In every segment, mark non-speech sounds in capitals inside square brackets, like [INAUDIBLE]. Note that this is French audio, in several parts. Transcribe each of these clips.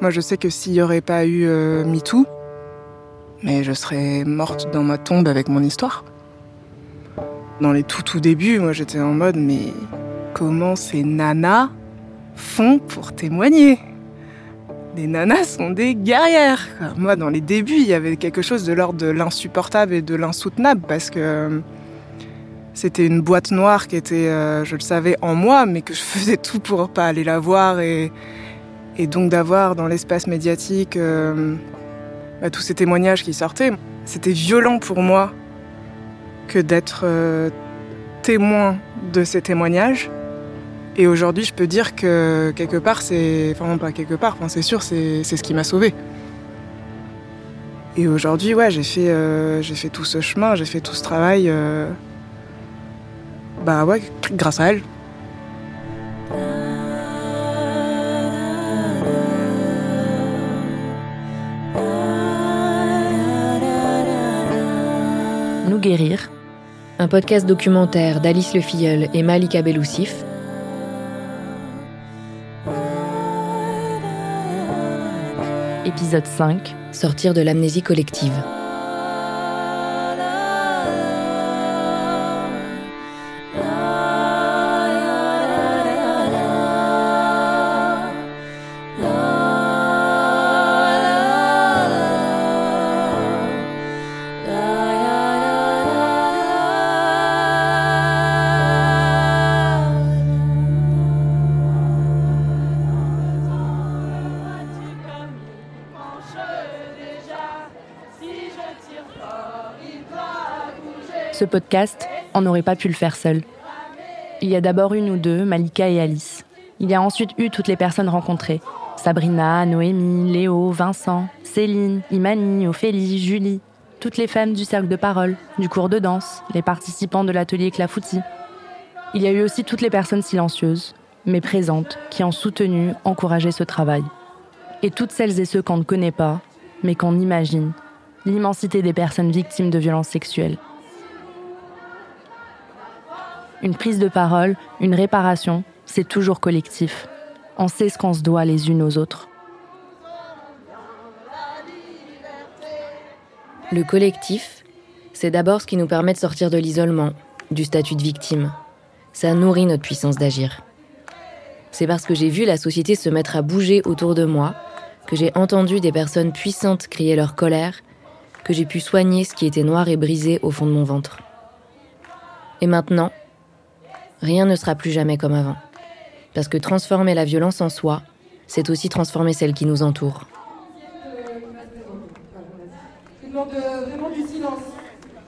Moi, je sais que s'il n'y aurait pas eu euh, MeToo, mais je serais morte dans ma tombe avec mon histoire. Dans les tout tout débuts, moi j'étais en mode mais comment ces nanas font pour témoigner? Les nanas sont des guerrières. Moi dans les débuts, il y avait quelque chose de l'ordre de l'insupportable et de l'insoutenable parce que euh, c'était une boîte noire qui était, euh, je le savais, en moi, mais que je faisais tout pour pas aller la voir et, et donc d'avoir dans l'espace médiatique euh, bah, tous ces témoignages qui sortaient. C'était violent pour moi que d'être euh, témoin de ces témoignages. Et aujourd'hui, je peux dire que quelque part, c'est. Enfin, non, pas quelque part, c'est sûr, c'est ce qui m'a sauvé. Et aujourd'hui, ouais, j'ai fait, euh, j'ai fait tout ce chemin, j'ai fait tout ce travail. Bah ouais, grâce à elle. Guérir, un podcast documentaire d'Alice Le Filleul et Malika Beloussif. Épisode 5 Sortir de l'amnésie collective. Ce podcast, on n'aurait pas pu le faire seul. Il y a d'abord eu nous deux, Malika et Alice. Il y a ensuite eu toutes les personnes rencontrées. Sabrina, Noémie, Léo, Vincent, Céline, Imani, Ophélie, Julie. Toutes les femmes du cercle de parole, du cours de danse, les participants de l'atelier Clafoutis. Il y a eu aussi toutes les personnes silencieuses, mais présentes, qui ont soutenu, encouragé ce travail. Et toutes celles et ceux qu'on ne connaît pas, mais qu'on imagine. L'immensité des personnes victimes de violences sexuelles. Une prise de parole, une réparation, c'est toujours collectif. On sait ce qu'on se doit les unes aux autres. Le collectif, c'est d'abord ce qui nous permet de sortir de l'isolement, du statut de victime. Ça nourrit notre puissance d'agir. C'est parce que j'ai vu la société se mettre à bouger autour de moi, que j'ai entendu des personnes puissantes crier leur colère, que j'ai pu soigner ce qui était noir et brisé au fond de mon ventre. Et maintenant, rien ne sera plus jamais comme avant. Parce que transformer la violence en soi, c'est aussi transformer celle qui nous entoure.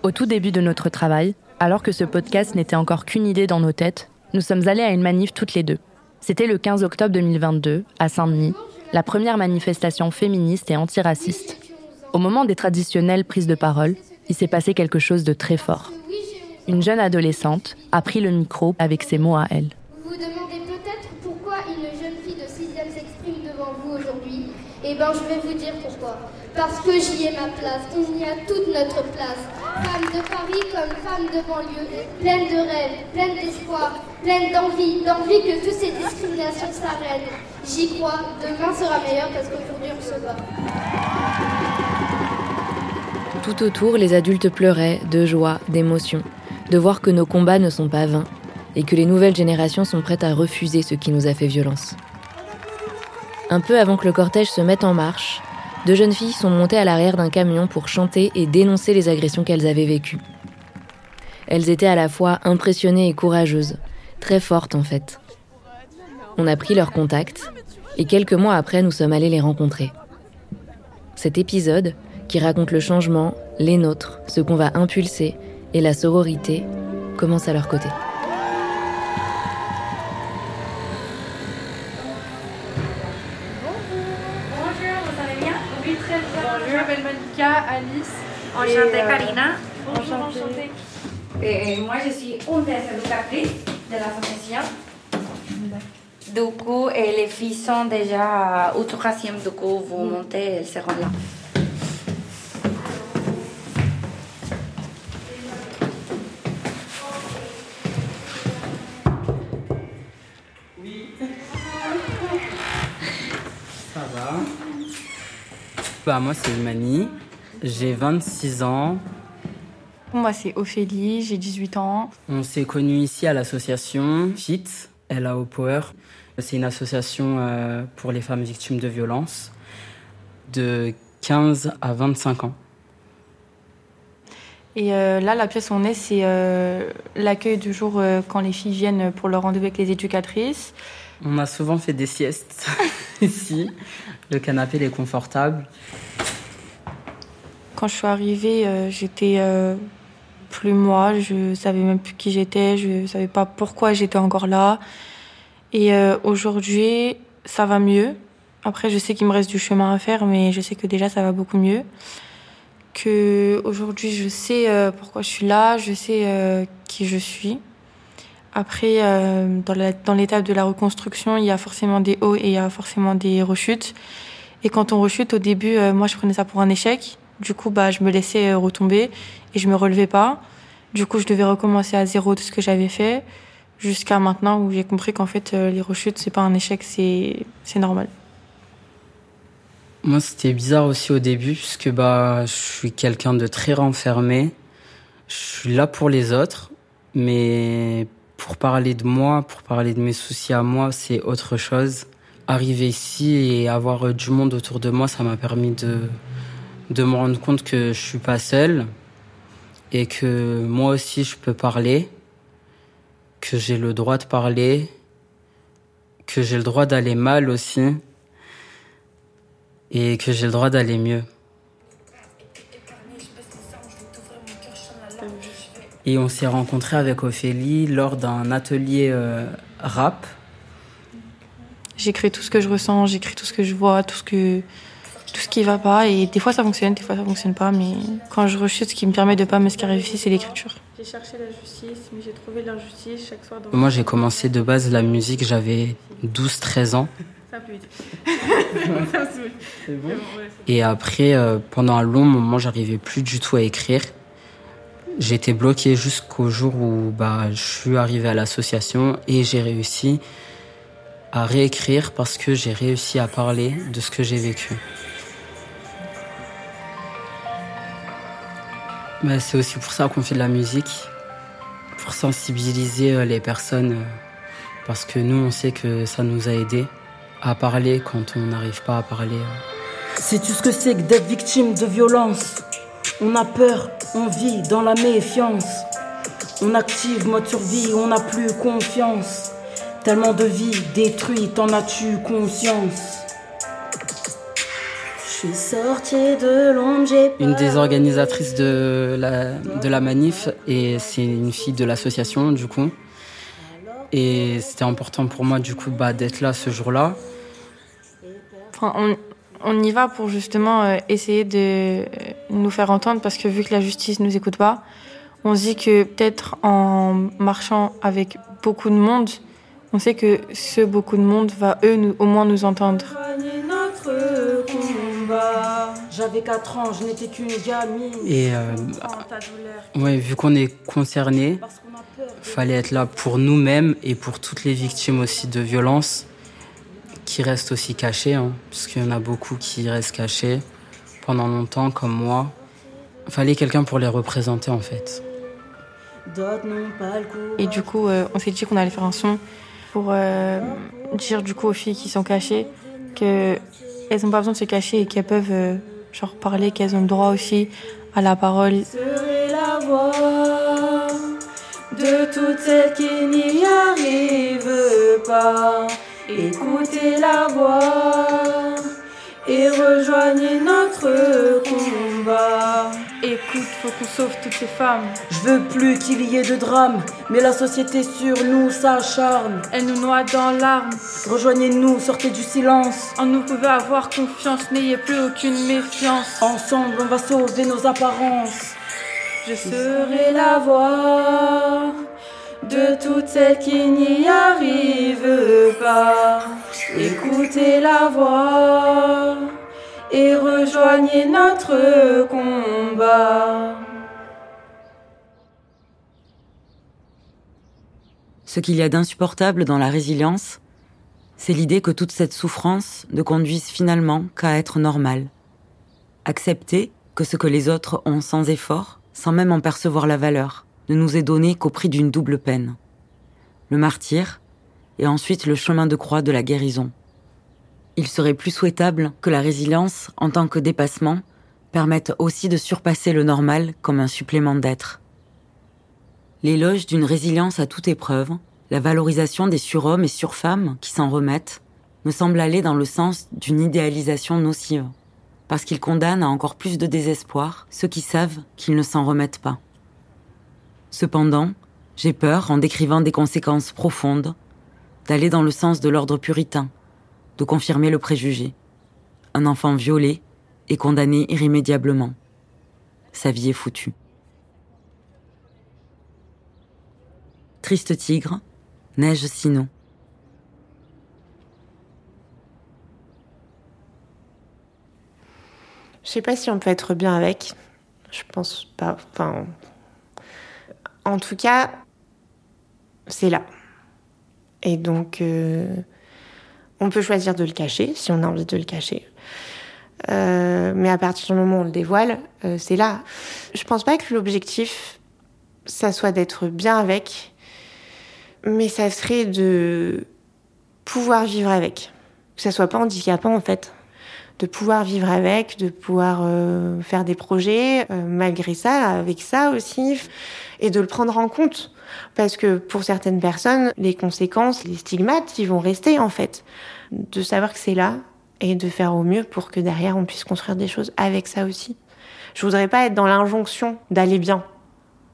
Au tout début de notre travail, alors que ce podcast n'était encore qu'une idée dans nos têtes, nous sommes allés à une manif toutes les deux. C'était le 15 octobre 2022, à Saint-Denis, la première manifestation féministe et antiraciste. Au moment des traditionnelles prises de parole, il s'est passé quelque chose de très fort. Une jeune adolescente a pris le micro avec ses mots à elle. Vous vous demandez peut-être pourquoi une jeune fille de 6e s'exprime devant vous aujourd'hui Eh bien, je vais vous dire pourquoi. Parce que j'y ai ma place, il y a toute notre place. Femme de Paris comme femme de banlieue, pleine de rêves, pleine d'espoir, pleine d'envie, d'envie que toutes ces discriminations s'arrêtent. J'y crois, demain sera meilleur parce qu'aujourd'hui on se bat. Tout autour, les adultes pleuraient de joie, d'émotion, de voir que nos combats ne sont pas vains et que les nouvelles générations sont prêtes à refuser ce qui nous a fait violence. Un peu avant que le cortège se mette en marche, deux jeunes filles sont montées à l'arrière d'un camion pour chanter et dénoncer les agressions qu'elles avaient vécues. Elles étaient à la fois impressionnées et courageuses, très fortes en fait. On a pris leur contact et quelques mois après, nous sommes allés les rencontrer. Cet épisode, qui raconte le changement, les nôtres, ce qu'on va impulser et la sororité, commence à leur côté. Bonjour, vous allez bien? Oui, très bien. Bonjour. Je m'appelle Malika, Alice. Enchantée, euh, Karina. Bonjour, enchantée. Et moi, je suis une des éducatrices de l'association. Du coup, et les filles sont déjà au troisième. Du coup, vous montez, elles seront là. Moi, c'est Imani. J'ai 26 ans. Moi, c'est Ophélie, j'ai 18 ans. On s'est connus ici à l'association FIT, LAO Power. C'est une association euh, pour les femmes victimes de violences de 15 à 25 ans. Et euh, là, la pièce où on est, c'est euh, l'accueil du jour euh, quand les filles viennent pour leur rendez-vous avec les éducatrices. On a souvent fait des siestes [LAUGHS] ici. Le canapé il est confortable. Quand je suis arrivée, euh, j'étais euh, plus moi. Je savais même plus qui j'étais. Je savais pas pourquoi j'étais encore là. Et euh, aujourd'hui, ça va mieux. Après, je sais qu'il me reste du chemin à faire, mais je sais que déjà, ça va beaucoup mieux. Que aujourd'hui, je sais pourquoi je suis là. Je sais qui je suis. Après, euh, dans l'étape de la reconstruction, il y a forcément des hauts et il y a forcément des rechutes. Et quand on rechute, au début, euh, moi, je prenais ça pour un échec. Du coup, bah, je me laissais euh, retomber et je me relevais pas. Du coup, je devais recommencer à zéro de ce que j'avais fait jusqu'à maintenant où j'ai compris qu'en fait, les rechutes, c'est pas un échec, c'est c'est normal. Moi, c'était bizarre aussi au début, puisque bah, je suis quelqu'un de très renfermé. Je suis là pour les autres, mais pour parler de moi, pour parler de mes soucis à moi, c'est autre chose. Arriver ici et avoir du monde autour de moi, ça m'a permis de, de me rendre compte que je suis pas seul et que moi aussi je peux parler, que j'ai le droit de parler, que j'ai le droit d'aller mal aussi et que j'ai le droit d'aller mieux. Et on s'est rencontrés avec Ophélie lors d'un atelier euh, rap. J'écris tout ce que je ressens, j'écris tout ce que je vois, tout ce que tout ce qui va pas. Et des fois, ça fonctionne, des fois, ça fonctionne pas. Mais quand je rechute, ce qui me permet de pas me scarifier, c'est l'écriture. J'ai cherché la justice, mais j'ai trouvé l'injustice chaque soir dans Moi, j'ai commencé de base la musique, j'avais 12-13 ans. Ça. [LAUGHS] Et après, euh, pendant un long moment, j'arrivais plus du tout à écrire. J'étais bloqué jusqu'au jour où bah, je suis arrivé à l'association et j'ai réussi à réécrire parce que j'ai réussi à parler de ce que j'ai vécu. Bah, c'est aussi pour ça qu'on fait de la musique, pour sensibiliser euh, les personnes, euh, parce que nous, on sait que ça nous a aidés à parler quand on n'arrive pas à parler. Sais-tu ce que c'est que d'être victime de violence? On a peur, on vit dans la méfiance. On active mode survie, on n'a plus confiance. Tellement de vies détruites, en as-tu conscience? Je suis sortie de l'ombre, j'ai Une des organisatrices de la, de la manif, et c'est une fille de l'association, du coup. Et c'était important pour moi, du coup, bah, d'être là ce jour-là. Enfin, on, on y va pour justement euh, essayer de euh, nous faire entendre parce que vu que la justice nous écoute pas, on se dit que peut-être en marchant avec beaucoup de monde, on sait que ce beaucoup de monde va eux nous- au moins nous entendre. J'avais 4 ans, je n'étais qu'une gamine. Et euh, ouais, vu qu'on est concerné, fallait être là pour nous-mêmes et pour toutes les victimes aussi de violences qui restent aussi cachées, hein, parce qu'il y en a beaucoup qui restent cachés pendant longtemps, comme moi. Fallait quelqu'un pour les représenter, en fait. D'autres n'ont pas le courage. Et du coup, euh, on s'est dit qu'on allait faire un son pour euh, dire du coup aux filles qui sont cachées que elles n'ont pas besoin de se cacher et qu'elles peuvent euh, genre parler, qu'elles ont le droit aussi à la parole. serai la voix de toutes celles qui n'y arrivent pas. Écoutez la voix et rejoignez notre combat. Écoute, faut qu'on sauve toutes ces femmes. Je veux plus qu'il y ait de drame, mais la société sur nous s'acharne. Elles nous noient dans l'arme. Rejoignez-nous, sortez du silence. En nous pouvez avoir confiance, n'ayez plus aucune méfiance. Ensemble, on va sauver nos apparences. Je serai la voix de toutes celles qui n'y arrivent pas. Écoutez la voix et rejoignez notre combat. Ce qu'il y a d'insupportable dans la résilience, c'est l'idée que toute cette souffrance ne conduise finalement qu'à être normale. Accepter que ce que les autres ont sans effort, sans même en percevoir la valeur, ne nous est donné qu'au prix d'une double peine. Le martyr, et ensuite le chemin de croix de la guérison. Il serait plus souhaitable que la résilience, en tant que dépassement, permette aussi de surpasser le normal comme un supplément d'être. L'éloge d'une résilience à toute épreuve, la valorisation des surhommes et surfemmes qui s'en remettent, me semble aller dans le sens d'une idéalisation nocive, parce qu'il condamne à encore plus de désespoir ceux qui savent qu'ils ne s'en remettent pas. Cependant, j'ai peur, en décrivant des conséquences profondes, d'aller dans le sens de l'ordre puritain, de confirmer le préjugé. Un enfant violé est condamné irrémédiablement. Sa vie est foutue. Triste tigre, neige sinon. Je sais pas si on peut être bien avec. Je pense pas. En tout cas, c'est là. Et donc, euh, on peut choisir de le cacher si on a envie de le cacher. Euh, mais à partir du moment où on le dévoile, euh, c'est là. Je pense pas que l'objectif, ça soit d'être bien avec, mais ça serait de pouvoir vivre avec. Que ça soit pas handicapant en fait. De pouvoir vivre avec, de pouvoir euh, faire des projets, euh, malgré ça, avec ça aussi, et de le prendre en compte. Parce que pour certaines personnes, les conséquences, les stigmates, ils vont rester en fait. De savoir que c'est là et de faire au mieux pour que derrière on puisse construire des choses avec ça aussi. Je voudrais pas être dans l'injonction d'aller bien.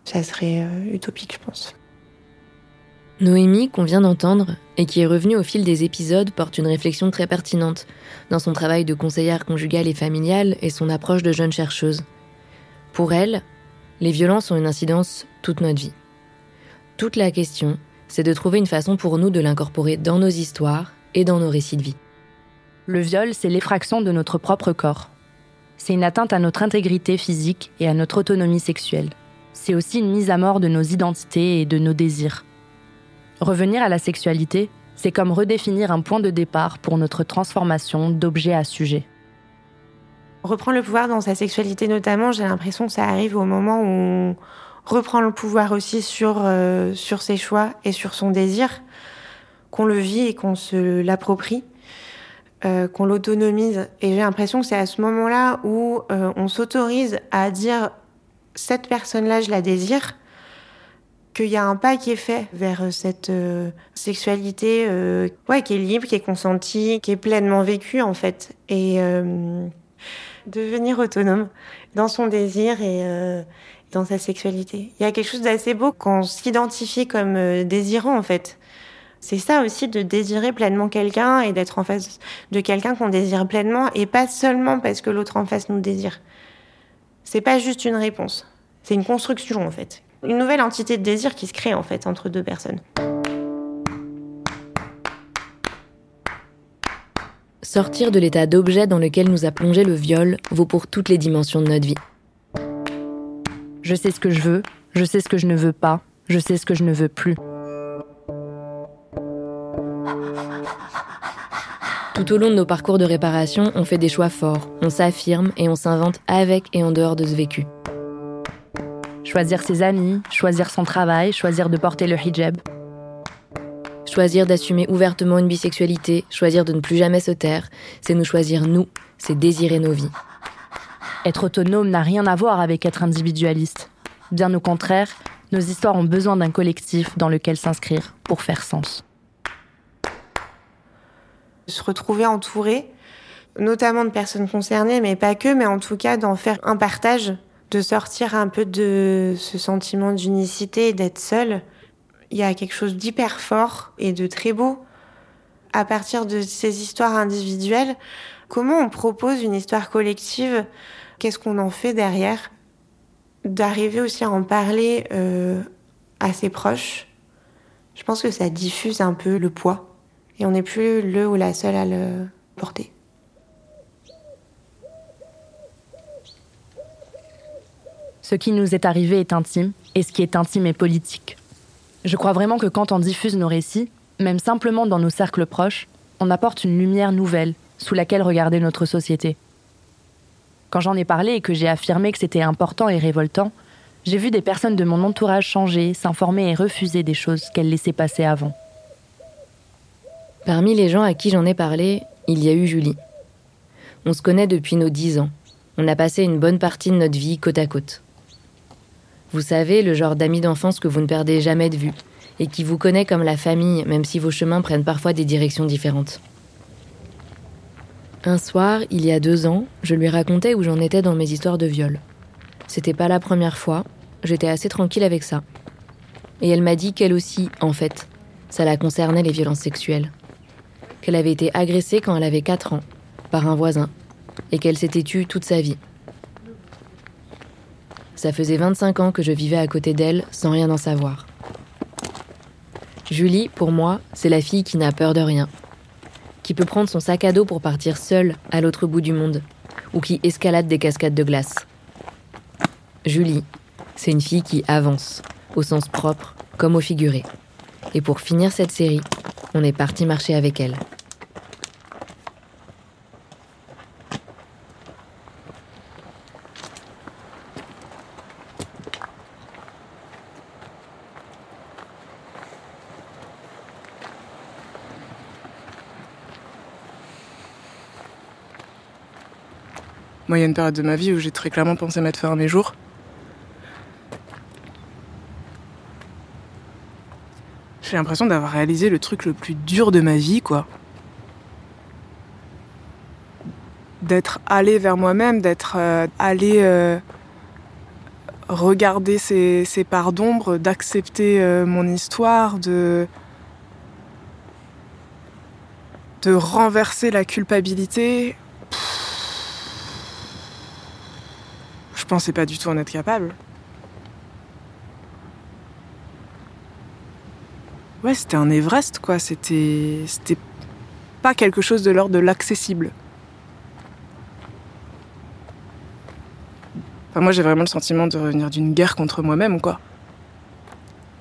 Ça serait euh, utopique, je pense. Noémie, qu'on vient d'entendre, et qui est revenue au fil des épisodes, porte une réflexion très pertinente dans son travail de conseillère conjugale et familiale et son approche de jeune chercheuse. Pour elle, les violences ont une incidence toute notre vie. Toute la question, c'est de trouver une façon pour nous de l'incorporer dans nos histoires et dans nos récits de vie. Le viol, c'est l'effraction de notre propre corps. C'est une atteinte à notre intégrité physique et à notre autonomie sexuelle. C'est aussi une mise à mort de nos identités et de nos désirs. Revenir à la sexualité, c'est comme redéfinir un point de départ pour notre transformation d'objet à sujet. Reprendre le pouvoir dans sa sexualité notamment, j'ai l'impression que ça arrive au moment où on reprend le pouvoir aussi sur, euh, sur ses choix et sur son désir, qu'on le vit et qu'on se l'approprie, euh, qu'on l'autonomise. Et j'ai l'impression que c'est à ce moment-là où euh, on s'autorise à dire cette personne-là, je la désire, qu'il y a un pas qui est fait vers cette euh, sexualité euh, ouais, qui est libre, qui est consentie, qui est pleinement vécue en fait. Et euh, devenir autonome dans son désir et euh, dans sa sexualité. Il y a quelque chose d'assez beau quand on s'identifie comme euh, désirant en fait. C'est ça aussi de désirer pleinement quelqu'un et d'être en face de quelqu'un qu'on désire pleinement et pas seulement parce que l'autre en face nous désire. C'est pas juste une réponse, c'est une construction en fait une nouvelle entité de désir qui se crée en fait entre deux personnes. Sortir de l'état d'objet dans lequel nous a plongé le viol vaut pour toutes les dimensions de notre vie. Je sais ce que je veux, je sais ce que je ne veux pas, je sais ce que je ne veux plus. Tout au long de nos parcours de réparation, on fait des choix forts, on s'affirme et on s'invente avec et en dehors de ce vécu. Choisir ses amis, choisir son travail, choisir de porter le hijab. Choisir d'assumer ouvertement une bisexualité, choisir de ne plus jamais se taire, c'est nous choisir nous, c'est désirer nos vies. Être autonome n'a rien à voir avec être individualiste. Bien au contraire, nos histoires ont besoin d'un collectif dans lequel s'inscrire pour faire sens. Se retrouver entouré, notamment de personnes concernées, mais pas que, mais en tout cas d'en faire un partage de sortir un peu de ce sentiment d'unicité et d'être seul. Il y a quelque chose d'hyper fort et de très beau à partir de ces histoires individuelles. Comment on propose une histoire collective? Qu'est-ce qu'on en fait derrière? D'arriver aussi à en parler euh, à ses proches. Je pense que ça diffuse un peu le poids et on n'est plus le ou la seule à le porter. Ce qui nous est arrivé est intime, et ce qui est intime est politique. Je crois vraiment que quand on diffuse nos récits, même simplement dans nos cercles proches, on apporte une lumière nouvelle sous laquelle regarder notre société. Quand j'en ai parlé et que j'ai affirmé que c'était important et révoltant, j'ai vu des personnes de mon entourage changer, s'informer et refuser des choses qu'elles laissaient passer avant. Parmi les gens à qui j'en ai parlé, il y a eu Julie. On se connaît depuis nos dix ans. On a passé une bonne partie de notre vie côte à côte. Vous savez, le genre d'amis d'enfance que vous ne perdez jamais de vue, et qui vous connaît comme la famille, même si vos chemins prennent parfois des directions différentes. Un soir, il y a deux ans, je lui racontais où j'en étais dans mes histoires de viol. C'était pas la première fois, j'étais assez tranquille avec ça. Et elle m'a dit qu'elle aussi, en fait, ça la concernait les violences sexuelles. Qu'elle avait été agressée quand elle avait 4 ans, par un voisin, et qu'elle s'était tue toute sa vie. Ça faisait 25 ans que je vivais à côté d'elle sans rien en savoir. Julie, pour moi, c'est la fille qui n'a peur de rien, qui peut prendre son sac à dos pour partir seule à l'autre bout du monde, ou qui escalade des cascades de glace. Julie, c'est une fille qui avance, au sens propre comme au figuré. Et pour finir cette série, on est parti marcher avec elle. Il y a une période de ma vie où j'ai très clairement pensé mettre fin à mes jours. J'ai l'impression d'avoir réalisé le truc le plus dur de ma vie, quoi. D'être allé vers moi-même, d'être euh, allé euh, regarder ces, ces parts d'ombre, d'accepter euh, mon histoire, de de renverser la culpabilité. Je pensais pas du tout en être capable. Ouais, c'était un Everest, quoi. C'était. C'était pas quelque chose de l'ordre de l'accessible. Enfin, moi, j'ai vraiment le sentiment de revenir d'une guerre contre moi-même, quoi.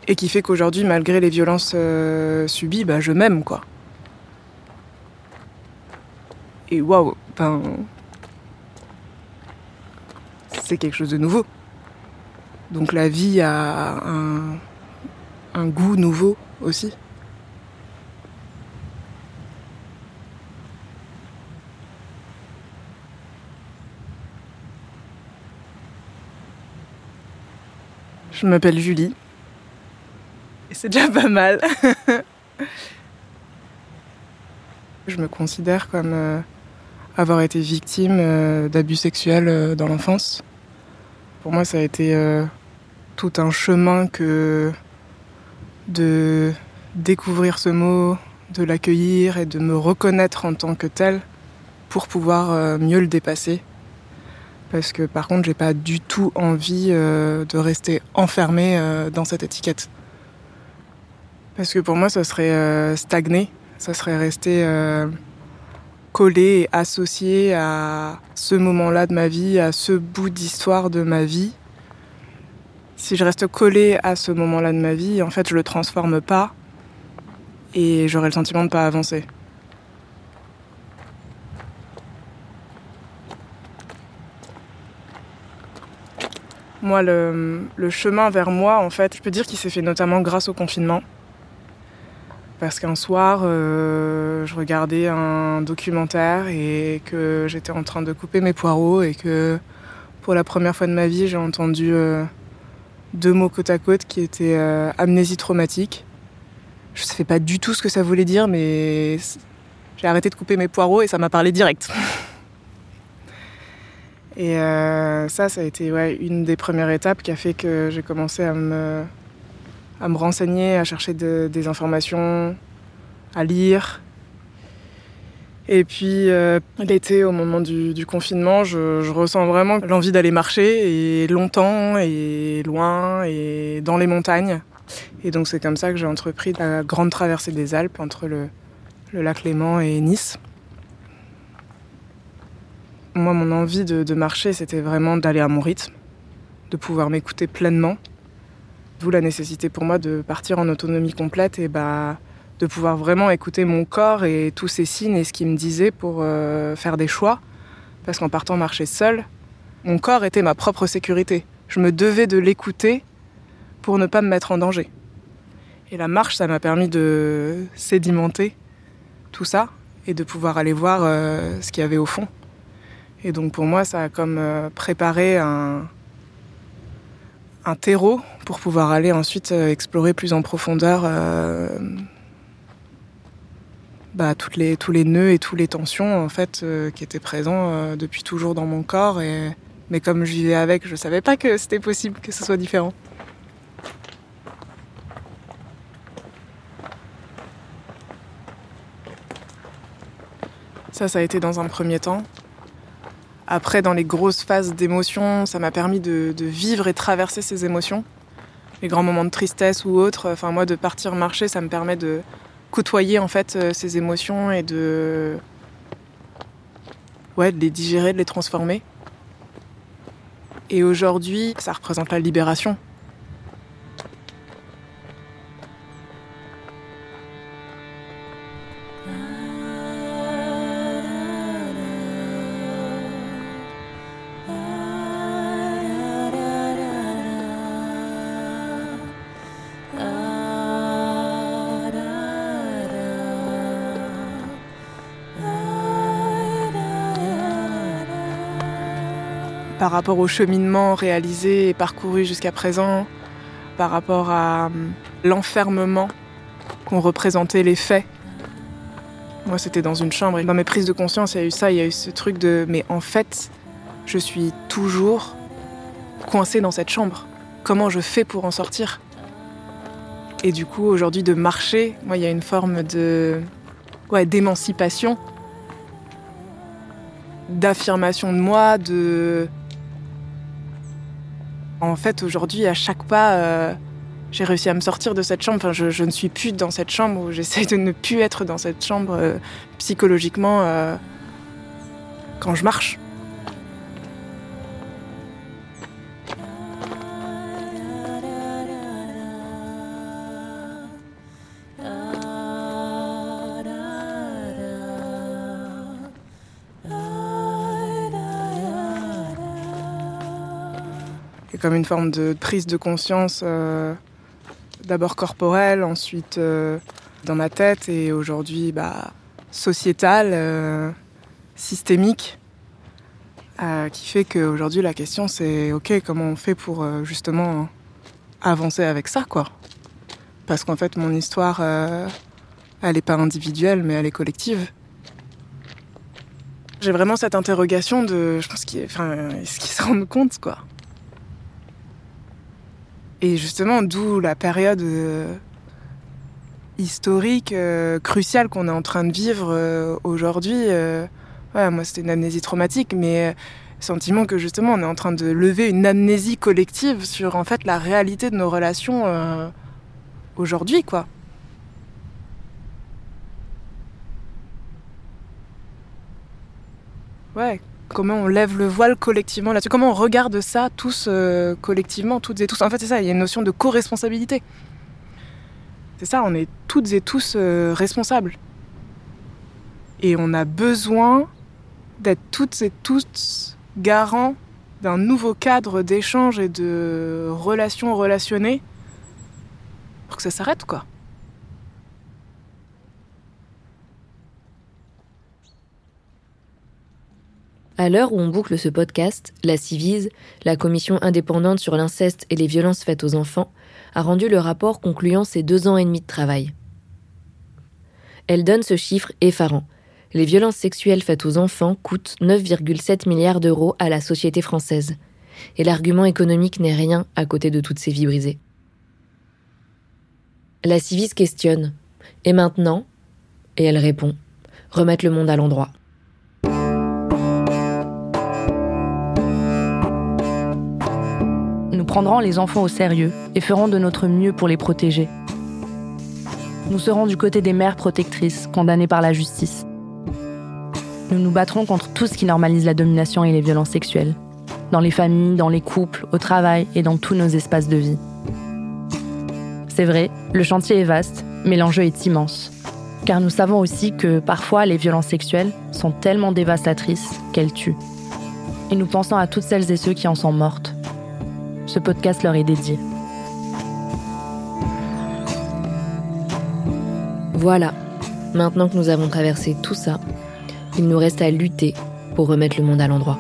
Et qui fait qu'aujourd'hui, malgré les violences euh, subies, bah, je m'aime, quoi. Et waouh, ben. C'est quelque chose de nouveau. Donc la vie a un, goût nouveau aussi. Je m'appelle Julie. C'est déjà pas mal. [LAUGHS] je me considère comme euh, avoir été victime euh, d'abus sexuels euh, dans l'enfance. Pour moi, ça a été euh, tout un chemin que de découvrir ce mot, de l'accueillir et de me reconnaître en tant que tel pour pouvoir euh, mieux le dépasser. Parce que par contre, j'ai pas du tout envie euh, de rester enfermée euh, dans cette étiquette. Parce que pour moi, ça serait stagner, ça serait rester collé et associé à ce moment-là de ma vie, à ce bout d'histoire de ma vie. Si je reste collé à ce moment-là de ma vie, en fait, je le transforme pas et j'aurai le sentiment de pas avancer. Moi, le chemin vers moi, en fait, je peux dire qu'il s'est fait notamment grâce au confinement. Parce qu'un soir, euh, je regardais un documentaire et que j'étais en train de couper mes poireaux et que pour la première fois de ma vie, j'ai entendu euh, deux mots côte à côte qui étaient euh, amnésie traumatique. Je ne sais pas du tout ce que ça voulait dire, mais j'ai arrêté de couper mes poireaux et ça m'a parlé direct. et ça, ça a été une des premières étapes qui a fait que j'ai commencé à me, à me renseigner, à chercher de- des informations, à lire. Et puis euh, l'été, au moment du, confinement, je, ressens vraiment l'envie d'aller marcher, et longtemps, et loin, et dans les montagnes. Et donc c'est comme ça que j'ai entrepris la grande traversée des Alpes entre le, lac Léman et Nice. Moi, mon envie de marcher, c'était vraiment d'aller à mon rythme, de pouvoir m'écouter pleinement. La nécessité pour moi de partir en autonomie complète et bah, de pouvoir vraiment écouter mon corps et tous ses signes et ce qu'il me disait pour euh, faire des choix. Parce qu'en partant marcher seul, mon corps était ma propre sécurité. Je me devais de l'écouter pour ne pas me mettre en danger. Et la marche, ça m'a permis de sédimenter tout ça et de pouvoir aller voir euh, ce qu'il y avait au fond. Et donc pour moi, ça a comme euh, préparé un, un terreau pour pouvoir aller ensuite explorer plus en profondeur bah, toutes les, tous les nœuds et toutes les tensions en fait euh, qui étaient présents euh, depuis toujours dans mon corps. Mais comme je vivais avec, je savais pas que c'était possible que ce soit différent. Ça, ça a été dans un premier temps. Après, dans les grosses phases d'émotion, ça m'a permis de, vivre et traverser ces émotions. Les grands moments de tristesse ou autres. Enfin, moi, de partir marcher, ça me permet de, côtoyer en fait euh, ces émotions et de ouais, de les digérer, de les transformer. Et aujourd'hui, ça représente la libération. Par rapport au cheminement réalisé et parcouru jusqu'à présent, par rapport à hum, l'enfermement qu'ont représenté les faits. Moi, c'était dans une chambre dans mes prises de conscience, il y a eu ça, il y a eu ce truc de mais en fait, je suis toujours coincée dans cette chambre. Comment je fais pour en sortir? Et du coup, aujourd'hui, de marcher, moi, il y a une forme de d'émancipation, d'affirmation de moi, de en fait, aujourd'hui, à chaque pas, euh, j'ai réussi à me sortir de cette chambre. Enfin, je, ne suis plus dans cette chambre où j'essaie de ne plus être dans cette chambre euh, psychologiquement euh, quand je marche. Comme une forme de prise de conscience, euh, d'abord corporelle, ensuite euh, dans ma tête et aujourd'hui bah, sociétale, euh, systémique, qui fait qu'aujourd'hui la question c'est ok comment on fait pour justement avancer avec ça quoi? Parce qu'en fait mon histoire elle n'est pas individuelle mais elle est collective. J'ai vraiment cette interrogation de, je pense qu'il, enfin, est-ce qu'ils se rendent compte quoi et justement, d'où la période euh, historique euh, cruciale qu'on est en train de vivre euh, aujourd'hui. Ouais, moi, c'était une amnésie traumatique, mais sentiment que justement, on est en train de lever une amnésie collective sur en fait la réalité de nos relations aujourd'hui, quoi. Ouais, comment on lève le voile collectivement là-dessus, comment on regarde ça tous euh, collectivement, toutes et tous. En fait, c'est ça, il y a une notion de co-responsabilité. C'est ça, on est toutes et tous euh, responsables. Et on a besoin d'être toutes et tous garants d'un nouveau cadre d'échange et de relations relationnées pour que ça s'arrête, quoi. À l'heure où on boucle ce podcast, la Civise, la commission indépendante sur l'inceste et les violences faites aux enfants, a rendu le rapport concluant ses deux ans et demi de travail. Elle donne ce chiffre effarant. Les violences sexuelles faites aux enfants coûtent 9,7 milliards d'euros à la société française. Et l'argument économique n'est rien à côté de toutes ces vies brisées. La Civise questionne. Et maintenant? Et elle répond. Remettre le monde à l'endroit. Prendrons les enfants au sérieux et ferons de notre mieux pour les protéger. Nous serons du côté des mères protectrices condamnées par la justice. Nous nous battrons contre tout ce qui normalise la domination et les violences sexuelles, dans les familles, dans les couples, au travail et dans tous nos espaces de vie. C'est vrai, le chantier est vaste Mais l'enjeu est immense. Car nous savons aussi que parfois les violences sexuelles sont tellement dévastatrices qu'elles tuent. Et nous pensons à toutes celles et ceux qui en sont mortes. Ce podcast leur est dédié. Voilà, maintenant que nous avons traversé tout ça, il nous reste à lutter pour remettre le monde à l'endroit.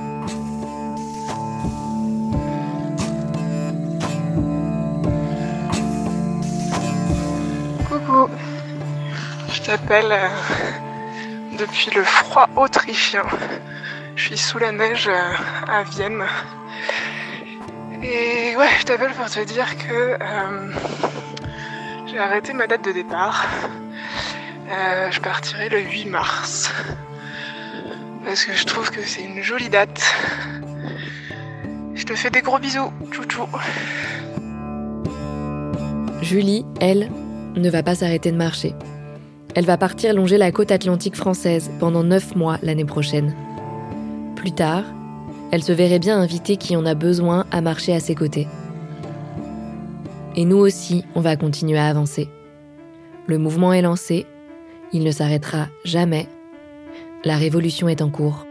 Coucou, je t'appelle euh, depuis le froid autrichien. Je suis sous la neige euh, à Vienne. Et ouais, je t'appelle pour te dire que euh, j'ai arrêté ma date de départ. Euh, je partirai le 8 mars. Parce que je trouve que c'est une jolie date. Je te fais des gros bisous. Chouchou. Julie, elle, ne va pas s'arrêter de marcher. Elle va partir longer la côte atlantique française pendant 9 mois l'année prochaine. Plus tard, elle se verrait bien inviter qui en a besoin à marcher à ses côtés. Et nous aussi, on va continuer à avancer. Le mouvement est lancé, il ne s'arrêtera jamais. La révolution est en cours.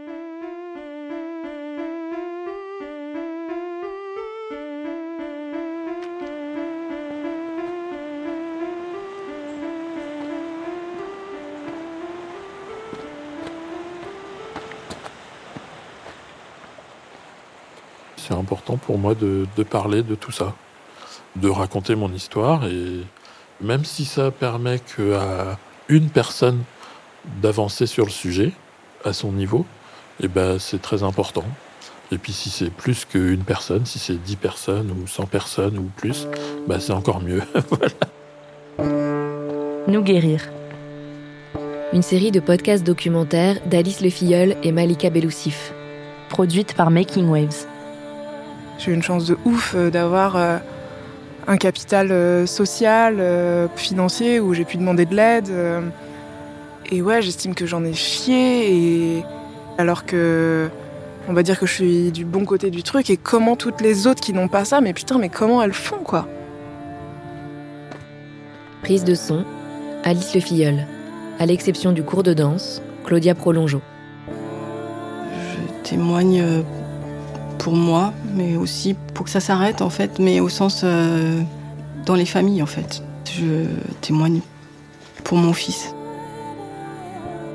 Important pour moi de, parler de tout ça, de raconter mon histoire et même si ça permet qu'à une personne d'avancer sur le sujet à son niveau, et ben c'est très important. Et puis si c'est plus qu'une personne, si c'est 10 personnes ou 100 personnes ou plus, ben c'est encore mieux. [LAUGHS] voilà. Nous guérir. Une série de podcasts documentaires d'Alice Le Filleul et Malika Beloussif. Produite par Making Waves. J'ai eu une chance de ouf euh, d'avoir euh, un capital euh, social, financier, où j'ai pu demander de l'aide. et ouais, j'estime que j'en ai chié, et alors que on va dire que je suis du bon côté du truc, et comment toutes les autres qui n'ont pas ça, mais putain, mais comment elles font quoi Prise de son, Alice Le Filleul. À l'exception du cours de danse, Claudia Prolongeau. Je témoigne pour moi, mais aussi pour que ça s'arrête en fait, mais au sens euh, dans les familles en fait. Je témoigne pour mon fils.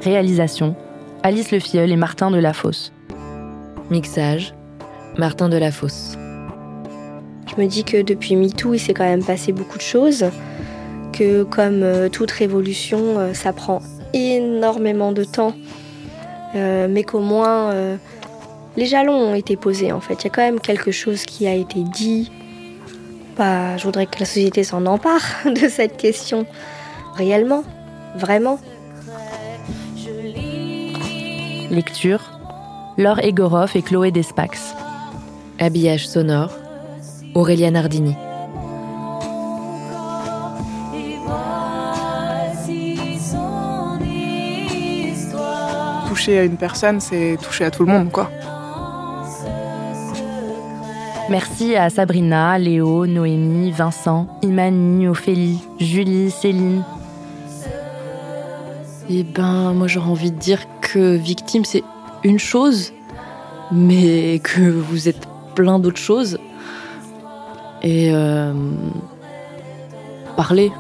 Réalisation Alice Le Filleul et Martin Delafosse. Mixage, Martin Delafosse. Je me dis que depuis MeToo, il s'est quand même passé beaucoup de choses, que comme euh, toute révolution, euh, ça prend énormément de temps, euh, mais qu'au moins euh, les jalons ont été posés en fait. Il y a quand même quelque chose qui a été dit. Bah, je voudrais que la société s'en empare [LAUGHS] de cette question, réellement, vraiment? Lecture Laure Egorov et Chloé Despax. Habillage sonore, Aurélien Nardini. Toucher à une personne, c'est toucher à tout le monde, quoi. Merci à Sabrina, Léo, Noémie, Vincent, Imani, Ophélie, Julie, Céline. Eh ben, moi j'aurais envie de dire que victime c'est une chose, mais que vous êtes plein d'autres choses. Et euh, parler.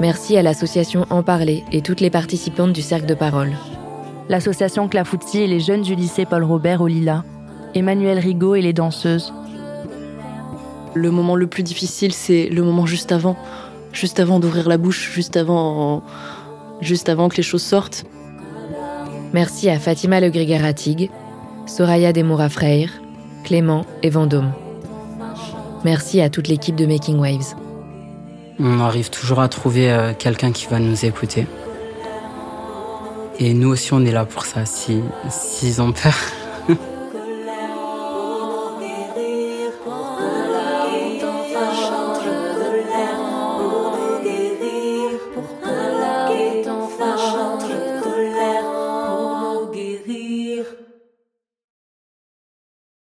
Merci à l'association En Parler et toutes les participantes du Cercle de Parole. L'association Clafoutis et les jeunes du lycée Paul Robert au Lila. Emmanuel Rigaud et les danseuses. Le moment le plus difficile, c'est le moment juste avant. Juste avant d'ouvrir la bouche, juste avant, juste avant que les choses sortent. Merci à Fatima Le Grégaratig, Soraya Demoura Freire, Clément et Vendôme. Merci à toute l'équipe de Making Waves. On arrive toujours à trouver euh, quelqu'un qui va nous écouter. Et nous aussi, on est là pour ça, si s'ils ont peur.